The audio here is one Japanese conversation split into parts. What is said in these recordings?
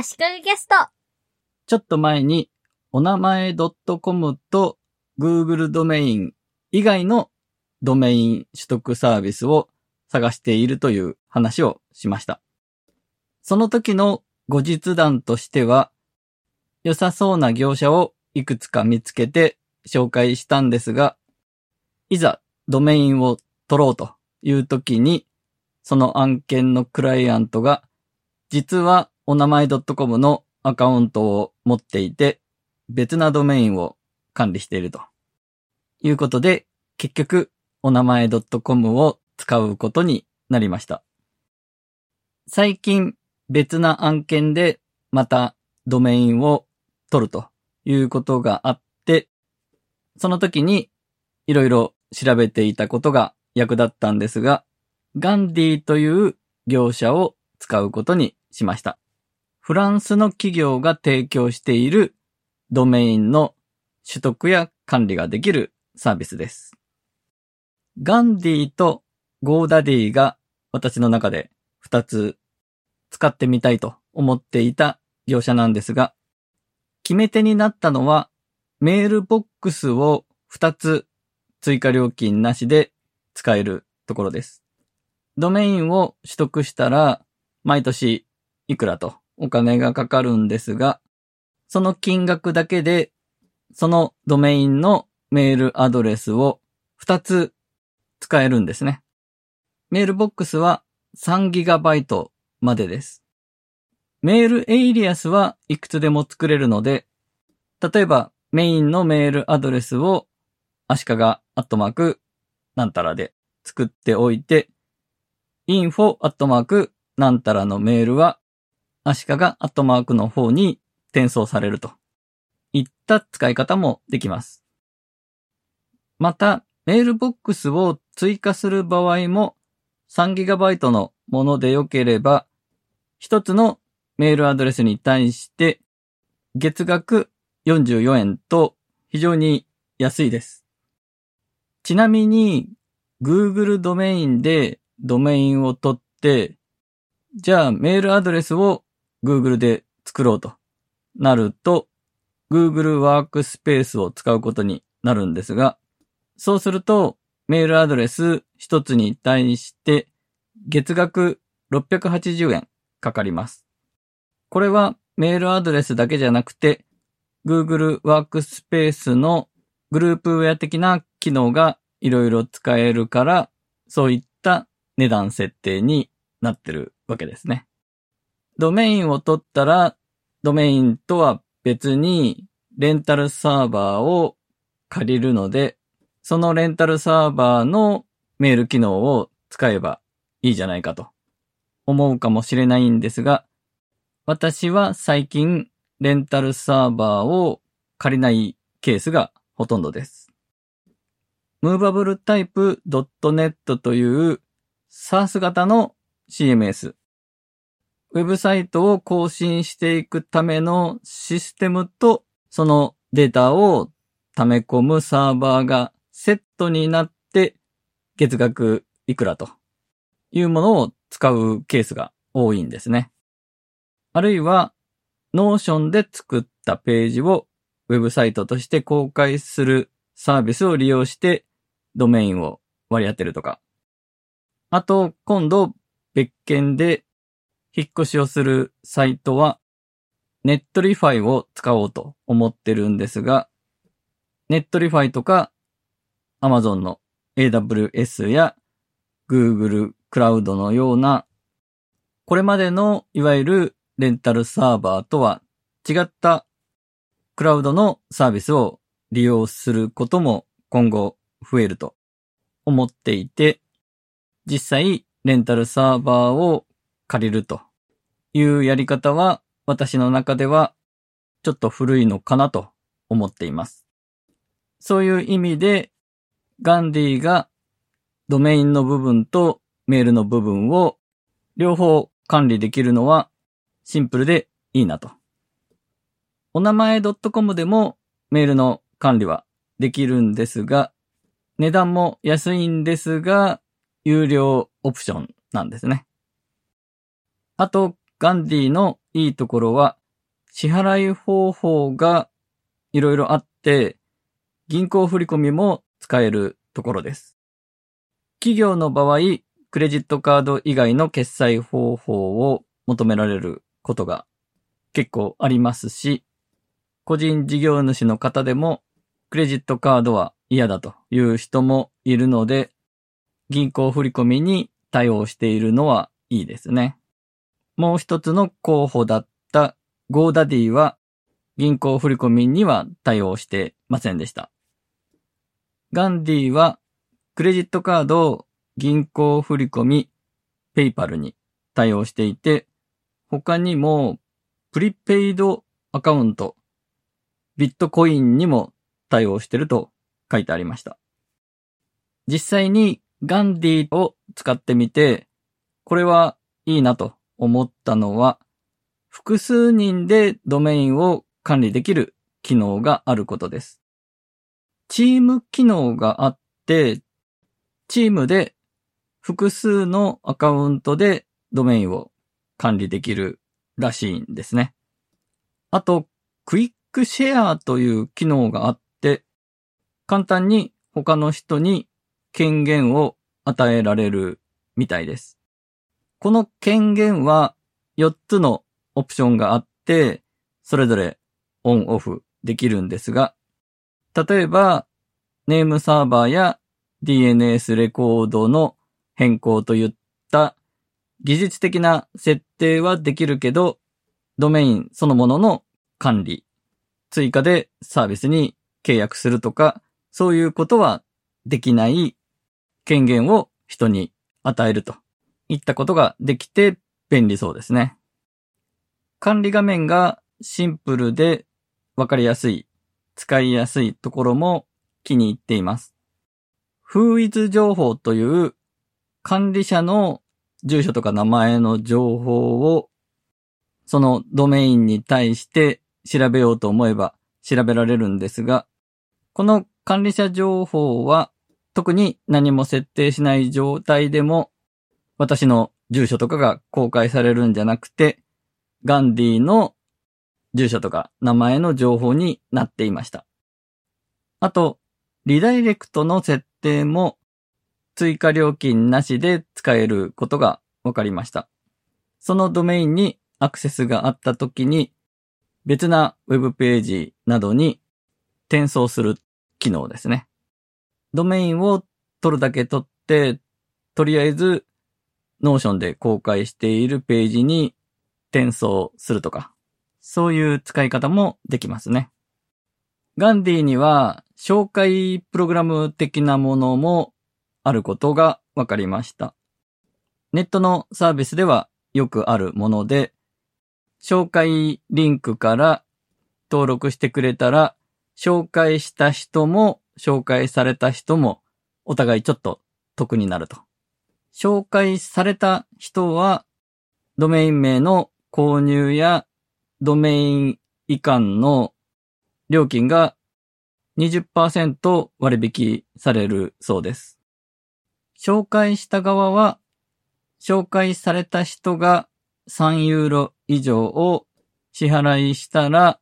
足利ゲスト。ちょっと前に、お名前 .com と Google ドメイン以外のドメイン取得サービスを探しているという話をしました。その時の後日談としては、良さそうな業者をいくつか見つけて紹介したんですが、いざドメインを取ろうという時に、その案件のクライアントが、実はお名前 .com のアカウントを持っていて、別なドメインを管理していると。いうことで、結局、お名前 .com を使うことになりました。最近、別な案件で、またドメインを取るということがあって、その時に、いろいろ調べていたことが役立ったんですが、ガンディという業者を使うことにしました。フランスの企業が提供しているドメインの取得や管理ができるサービスです。ガンディとゴーダディが私の中で2つ使ってみたいと思っていた業者なんですが、決め手になったのはメールボックスを2つ追加料金なしで使えるところです。ドメインを取得したら毎年いくらとお金がかかるんですが、その金額だけでそのドメインのメールアドレスを2つ使えるんですね。メールボックスは 3GB までです。メールエイリアスはいくつでも作れるので、例えばメインのメールアドレスを足利アットマークなんたらで作っておいて、info アットマークなんたらのメールは足利アットマークの方に転送されるといった使い方もできます。また、メールボックスを追加する場合も 3GB のもので良ければ、一つのメールアドレスに対して月額44円と非常に安いです。ちなみに Google ドメインでドメインを取って、じゃあメールアドレスを Google で作ろうとなると、Google ワークスペースを使うことになるんですが、そうすると、メールアドレス一つに対して月額680円かかります。これはメールアドレスだけじゃなくて、Google ワークスペースのグループウェア的な機能がいろいろ使えるから、そういった値段設定になってるわけですね。ドメインを取ったら、ドメインとは別にレンタルサーバーを借りるので、そのレンタルサーバーのメール機能を使えばいいじゃないかと思うかもしれないんですが、私は最近レンタルサーバーを借りないケースがほとんどです。movabletype.net という SaaS 型の CMS。ウェブサイトを更新していくためのシステムとそのデータを溜め込むサーバーがセットになって月額いくらというものを使うケースが多いんですね。あるいは Notion で作ったページをウェブサイトとして公開するサービスを利用してドメインを割り当てるとか。あと、今度別件で引っ越しをするサイトは、 Netlify を使おうと思ってるんですが、 Netlify とか Amazon の AWS や Google クラウドのような、これまでのいわゆるレンタルサーバーとは違ったクラウドのサービスを利用することも今後増えると思っていて、実際レンタルサーバーを借りるというやり方は私の中ではちょっと古いのかなと思っています。そういう意味でガンディがドメインの部分とメールの部分を両方管理できるのはシンプルでいいなと。お名前 .com でもメールの管理はできるんですが、値段も安いんですが、有料オプションなんですね。あと、ガンディのいいところは、支払い方法がいろいろあって、銀行振込も使えるところです。企業の場合、クレジットカード以外の決済方法を求められることが結構ありますし、個人事業主の方でもクレジットカードは嫌だという人もいるので、銀行振込に対応しているのはいいですね。もう一つの候補だった GoDaddy は銀行振込には対応してませんでした。ガンディはクレジットカードを銀行振込、ペイパルに対応していて、他にもプリペイドアカウント、ビットコインにも対応してると書いてありました。実際にガンディを使ってみて、これはいいなと思ったのは、複数人でドメインを管理できる機能があることです。チーム機能があって、チームで複数のアカウントでドメインを管理できるらしいんですね。あと、クイックシェアという機能があって、簡単に他の人に権限を与えられるみたいです。この権限は4つのオプションがあって、それぞれオンオフできるんですが、例えば、ネームサーバーや DNS レコードの変更といった技術的な設定はできるけど、ドメインそのものの管理、追加でサービスに契約するとか、そういうことはできない権限を人に与えると。いったことができて便利そうですね。管理画面がシンプルでわかりやすい、使いやすいところも気に入っています。フーイズ情報という管理者の住所とか名前の情報をそのドメインに対して調べようと思えば調べられるんですが、この管理者情報は特に何も設定しない状態でも私の住所とかが公開されるんじゃなくて、ガンディの住所とか名前の情報になっていました。あと、リダイレクトの設定も追加料金なしで使えることが分かりました。そのドメインにアクセスがあった時に別なウェブページなどに転送する機能ですね。ドメインを取るだけ取って、とりあえず Notion で公開しているページに転送するとか、そういう使い方もできますね。 Gandi には紹介プログラム的なものもあることが分かりました。ネットのサービスではよくあるもので、紹介リンクから登録してくれたら、紹介した人も紹介された人もお互いちょっと得になると。紹介された人は、ドメイン名の購入やドメイン移管の料金が20%割引されるそうです。紹介した側は、紹介された人が3ユーロ以上を支払いしたら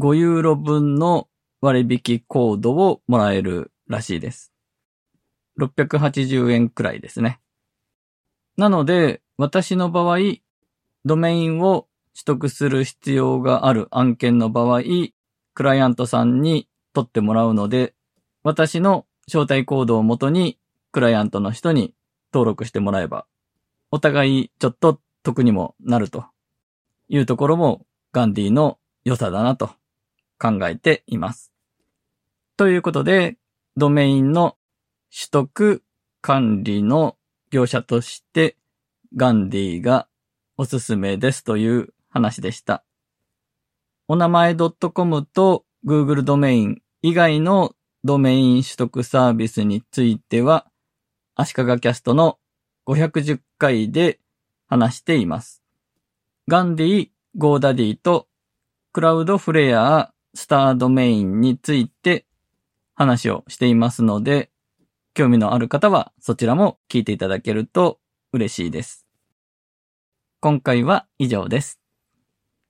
5ユーロ分の割引コードをもらえるらしいです。680円くらいですね。なので、私の場合、ドメインを取得する必要がある案件の場合、クライアントさんに取ってもらうので、私の招待コードをもとに、クライアントの人に登録してもらえば、お互いちょっと得にもなるというところもガンディの良さだなと考えています。ということで、ドメインの取得管理の業者としてガンディがおすすめですという話でした。お名前 .com と Google ドメイン以外のドメイン取得サービスについては、足利キャストの510回で話しています。ガンディ、ゴーダディとクラウドフレア、スタードメインについて話をしていますので、興味のある方はそちらも聞いていただけると嬉しいです。今回は以上です。